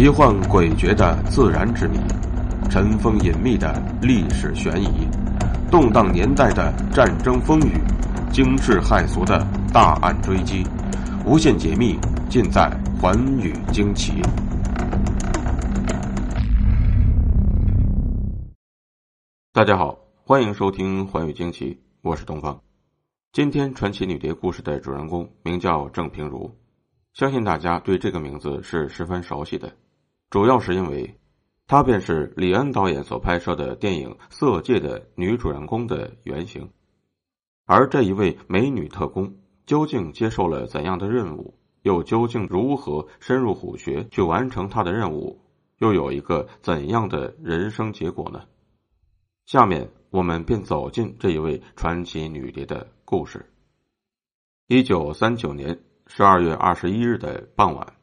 奇幻诡谲的自然之谜，尘封隐秘的历史悬疑，动荡年代的战争风雨，惊世骇俗的大案追击，无限解密尽在《寰宇惊奇》。大家好，欢迎收听《寰宇惊奇》，我是东方。今天传奇女蝶故事的主人公名叫郑平如。相信大家对这个名字是十分熟悉的，主要是因为，她便是李安导演所拍摄的电影《色戒》的女主人公的原型。而这一位美女特工究竟接受了怎样的任务，又究竟如何深入虎穴去完成她的任务，又有一个怎样的人生结果呢？下面我们便走进这一位传奇女谍的故事。一九三九年。十二月二十一日的傍晚，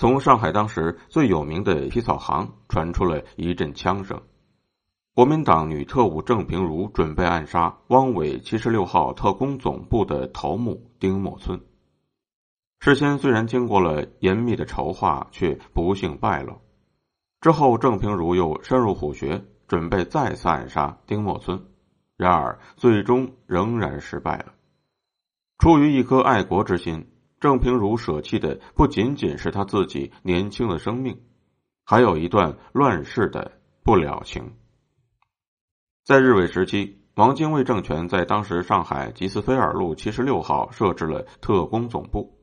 从上海当时最有名的皮草行传出了一阵枪声。国民党女特务郑平如准备暗杀汪伪七十六号特工总部的头目丁默村。事先虽然经过了严密的筹划，却不幸败露。之后，郑平如又深入虎穴，准备再次暗杀丁默村，然而最终仍然失败了。出于一颗爱国之心。郑平如舍弃的不仅仅是他自己年轻的生命，还有一段乱世的不了情。在日伪时期，王精卫政权在当时上海吉斯菲尔路七十六号设置了特工总部，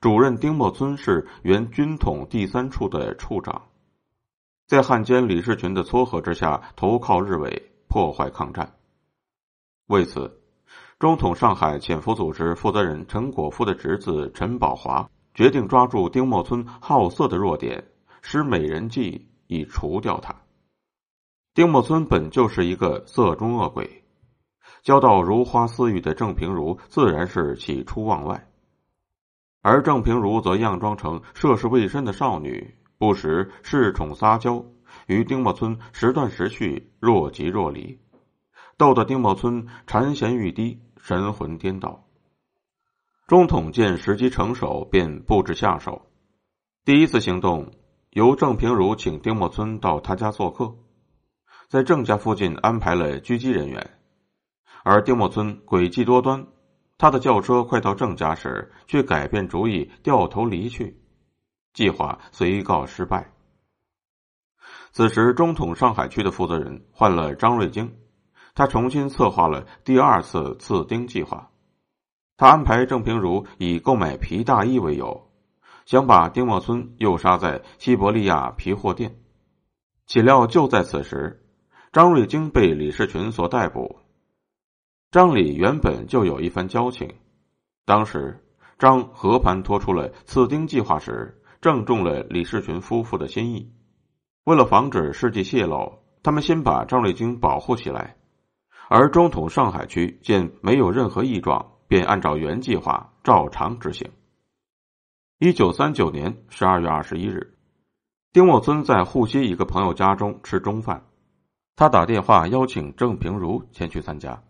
主任丁默村是原军统第三处的处长，在汉奸李士群的撮合之下，投靠日伪，破坏抗战。为此。中统上海潜伏组织负责人陈果夫的侄子陈宝华决定抓住丁默村好色的弱点，施美人计以除掉他。丁默村本就是一个色中恶鬼，交到如花似玉的郑平如自然是喜出望外，而郑平如则佯装成涉世未深的少女，不时恃宠撒娇，与丁默村时断时续，若即若离，逗得丁默村馋涎欲滴。神魂颠倒。中统见时机成熟，便布置下手。第一次行动由郑平如请丁默村到他家做客，在郑家附近安排了狙击人员。而丁默村诡计多端，他的轿车快到郑家时，却改变主意，掉头离去，计划随告失败。此时，中统上海区的负责人换了张瑞京。他重新策划了第二次刺丁计划，他安排郑平如以购买皮大衣为由，想把丁默村诱杀在西伯利亚皮货店。岂料就在此时，张瑞京被李士群所逮捕。张李原本就有一番交情，当时张和盘托出了刺丁计划时，正中了李士群夫妇的心意。为了防止事迹泄露，他们先把张瑞京保护起来。而中统上海区见没有任何异状，便按照原计划照常执行。一九三九年十二月二十一日，丁默村在沪西一个朋友家中吃中饭，他打电话邀请郑平如前去参加，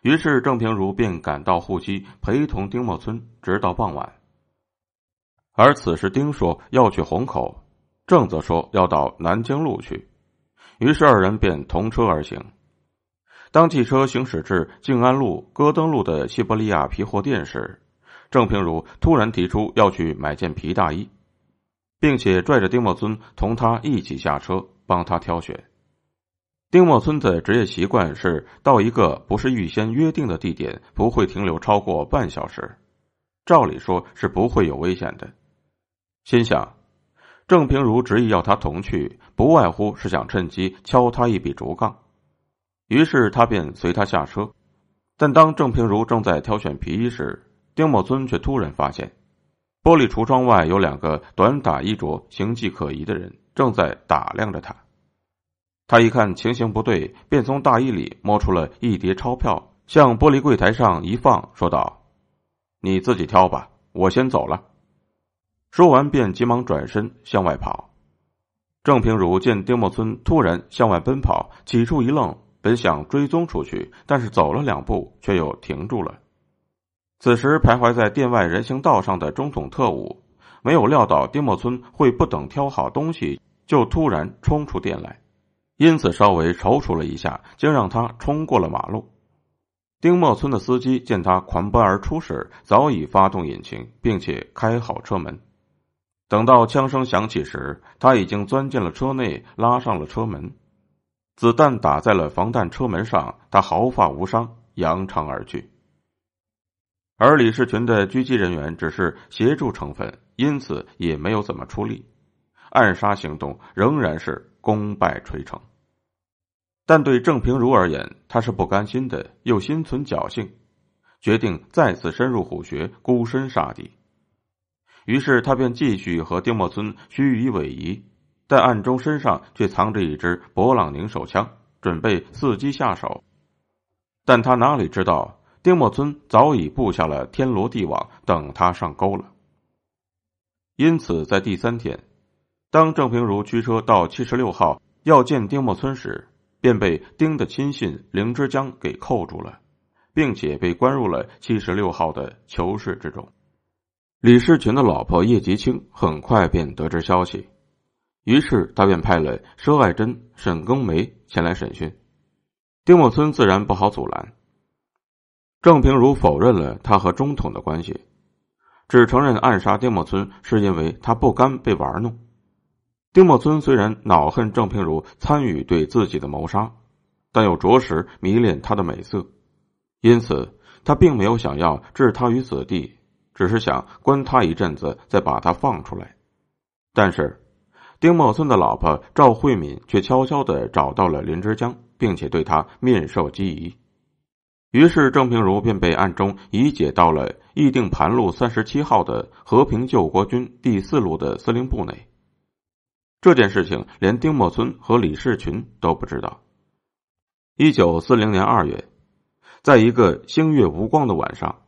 于是郑平如便赶到沪西陪同丁默村直到傍晚。而此时丁说要去虹口，郑则说要到南京路去，于是二人便同车而行。当汽车行驶至静安路、戈登路的西伯利亚皮货店时，郑平如突然提出要去买件皮大衣，并且拽着丁默村同他一起下车，帮他挑选。丁默村的职业习惯是到一个不是预先约定的地点，不会停留超过半小时。照理说是不会有危险的。心想，郑平如执意要他同去，不外乎是想趁机敲他一笔竹杠。于是他便随他下车，但当郑平如正在挑选皮衣时，丁默村却突然发现，玻璃橱窗外有两个短打衣着、形迹可疑的人正在打量着他。他一看情形不对，便从大衣里摸出了一叠钞票，向玻璃柜台上一放，说道：“你自己挑吧，我先走了。”说完便急忙转身向外跑。郑平如见丁默村突然向外奔跑，起初一愣。本想追踪出去，但是走了两步却又停住了。此时，徘徊在店外人行道上的中统特务没有料到丁默村会不等挑好东西就突然冲出店来，因此稍微踌躇了一下，竟让他冲过了马路。丁默村的司机见他狂奔而出时，早已发动引擎，并且开好车门。等到枪声响起时，他已经钻进了车内，拉上了车门。子弹打在了防弹车门上，他毫发无伤，扬长而去。而李世群的狙击人员只是协助成分，因此也没有怎么出力，暗杀行动仍然是功败垂成。但对郑平如而言，他是不甘心的，又心存侥幸，决定再次深入虎穴，孤身杀敌。于是他便继续和丁默村虚与委蛇，但暗中身上却藏着一支勃朗宁手枪，准备伺机下手。但他哪里知道，丁默村早已布下了天罗地网，等他上钩了。因此，在第三天，当郑平如驱车到七十六号要见丁默村时，便被丁的亲信凌之江给扣住了，并且被关入了七十六号的囚室之中。李世群的老婆叶吉清很快便得知消息，于是他便派了佘爱珍、沈庚梅前来审讯。丁默村自然不好阻拦。郑平如否认了他和中统的关系，只承认暗杀丁默村是因为他不甘被玩弄。丁默村虽然恼恨郑平如参与对自己的谋杀，但又着实迷恋她的美色，因此他并没有想要置他于死地，只是想关他一阵子，再把他放出来。但是，丁默村的老婆赵慧敏却悄悄的找到了林之江，并且对他面授机宜。于是，郑平如便被暗中移解到了议定盘路三十七号的和平救国军第四路的司令部内。这件事情连丁默村和李世群都不知道。一九四零年二月，在一个星月无光的晚上，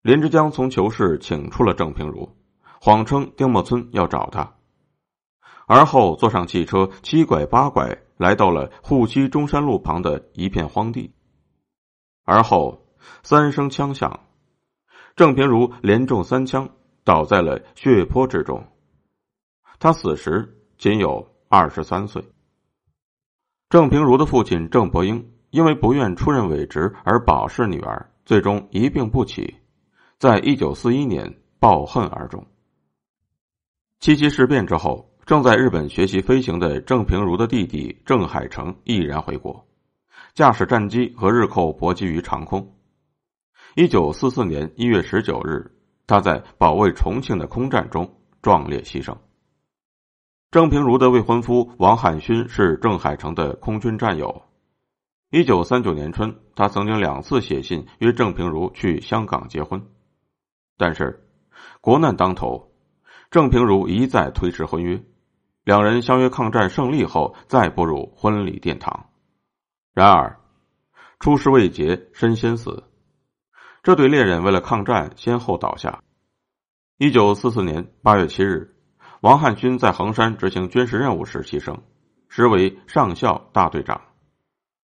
林之江从囚室请出了郑平如，谎称丁默村要找他，而后坐上汽车七拐八拐来到了沪西中山路旁的一片荒地。而后三声枪响，郑平如连中三枪，倒在了血泊之中。他死时。仅有二十三岁。郑平如的父亲郑伯英因为不愿出任伪职而保释女儿，最终一病不起，在一九四一年抱恨而终。七七事变之后，正在日本学习飞行的郑平如的弟弟郑海成毅然回国，驾驶战机和日寇搏击于长空。一九四四年一月十九日，他在保卫重庆的空战中壮烈牺牲。郑平如的未婚夫王汉勋是郑海成的空军战友。一九三九年春，他曾经两次写信约郑平如去香港结婚，但是国难当头，郑平如一再推迟婚约。两人相约抗战胜利后再步入婚礼殿堂。然而，出师未捷身先死，这对恋人为了抗战先后倒下。一九四四年八月七日。王汉勋在衡山执行军事任务时牺牲，实为上校大队长。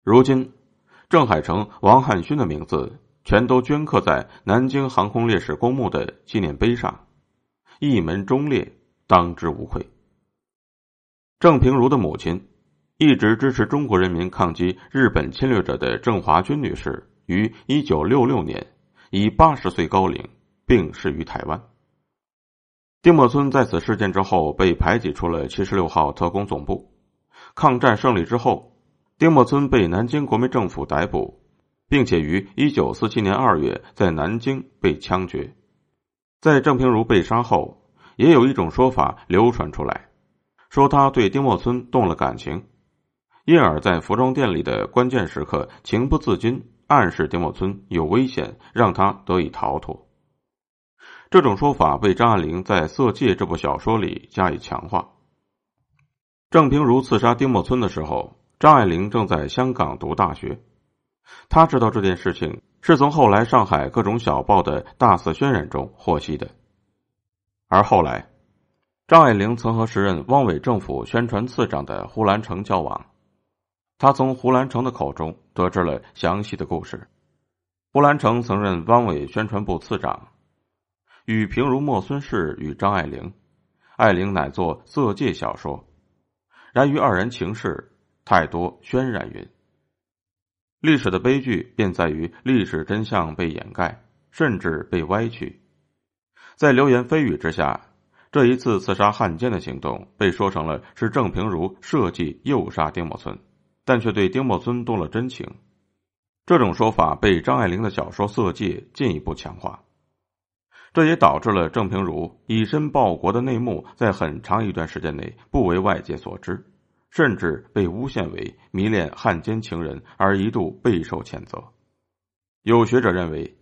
如今，郑海成、王汉勋的名字全都镌刻在南京航空烈士公墓的纪念碑上，一门忠烈，当之无愧。郑平如的母亲，一直支持中国人民抗击日本侵略者的郑华军女士，于一九六六年以八十岁高龄病逝于台湾。丁默村在此事件之后被排挤出了七十六号特工总部。抗战胜利之后，丁默村被南京国民政府逮捕，并且于一九四七年二月在南京被枪决。在郑平如被杀后，也有一种说法流传出来，说他对丁默村动了感情，因而，在服装店里的关键时刻情不自禁暗示丁默村有危险，让他得以逃脱。这种说法被张爱玲在《色戒》这部小说里加以强化。郑平如刺杀丁默村的时候，张爱玲正在香港读大学，她知道这件事情是从后来上海各种小报的大肆渲染中获悉的。而后来，张爱玲曾和时任汪伪政府宣传次长的胡兰成交往，她从胡兰成的口中得知了详细的故事。胡兰成曾任汪伪宣传部次长。与平如莫孙氏与张爱玲，爱玲乃作色戒小说，然于二人情事太多渲染云。历史的悲剧便在于历史真相被掩盖，甚至被歪曲。在流言蜚语之下，这一次刺杀汉奸的行动被说成了是郑平如设计诱杀丁默村，但却对丁默村动了真情。这种说法被张爱玲的小说《色戒》进一步强化，这也导致了郑平如以身报国的内幕在很长一段时间内不为外界所知。甚至被诬陷为迷恋汉奸情人，而一度备受谴责。有学者认为，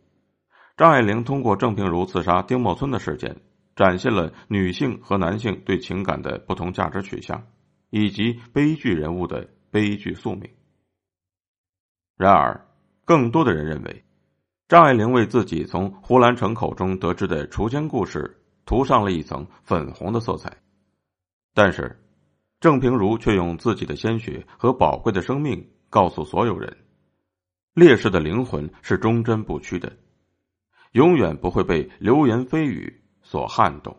张爱玲通过郑平如刺杀丁默村的事件，展现了女性和男性对情感的不同价值取向，以及悲剧人物的悲剧宿命。然而，更多的人认为，张爱玲为自己从胡兰成口中得知的锄奸故事涂上了一层粉红的色彩。但是。郑平如却用自己的鲜血和宝贵的生命告诉所有人：烈士的灵魂是忠贞不屈的，永远不会被流言蜚语所撼动。